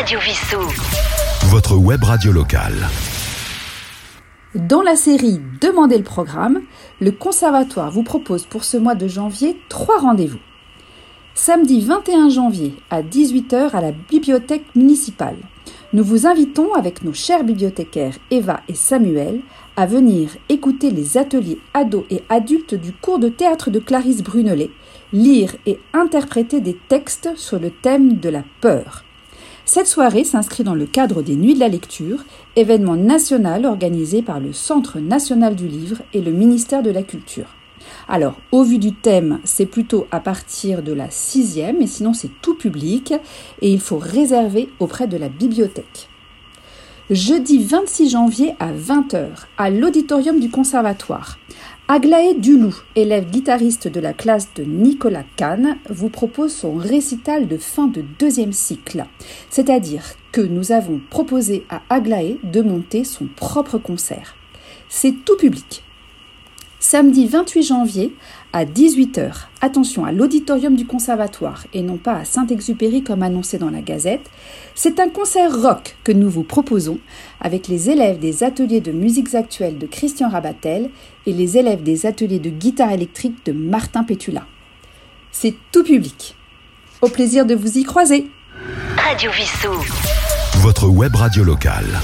Radio Vissou. Votre web radio locale. Dans la série Demandez le programme, le Conservatoire vous propose pour ce mois de janvier trois rendez-vous. Samedi 21 janvier à 18h à la bibliothèque municipale. Nous vous invitons avec nos chers bibliothécaires Eva et Samuel à venir écouter les ateliers ados et adultes du cours de théâtre de Clarisse Brunelet, lire et interpréter des textes sur le thème de la peur. Cette soirée s'inscrit dans le cadre des Nuits de la lecture, événement national organisé par le Centre national du livre et le ministère de la Culture. Alors, au vu du thème, c'est plutôt à partir de la sixième, mais sinon c'est tout public et il faut réserver auprès de la bibliothèque. Jeudi 26 janvier à 20h, à l'auditorium du Conservatoire, Aglaé Dulou, élève guitariste de la classe de Nicolas Kahn, vous propose son récital de fin de deuxième cycle. C'est-à-dire que nous avons proposé à Aglaé de monter son propre concert. C'est tout public. Samedi 28 janvier à 18h, attention à l'auditorium du conservatoire et non pas à Saint-Exupéry comme annoncé dans la Gazette, c'est un concert rock que nous vous proposons avec les élèves des ateliers de musiques actuelles de Christian Rabatel et les élèves des ateliers de guitare électrique de Martin Pétula. C'est tout public. Au plaisir de vous y croiser. Radio Vissou. Votre web radio locale.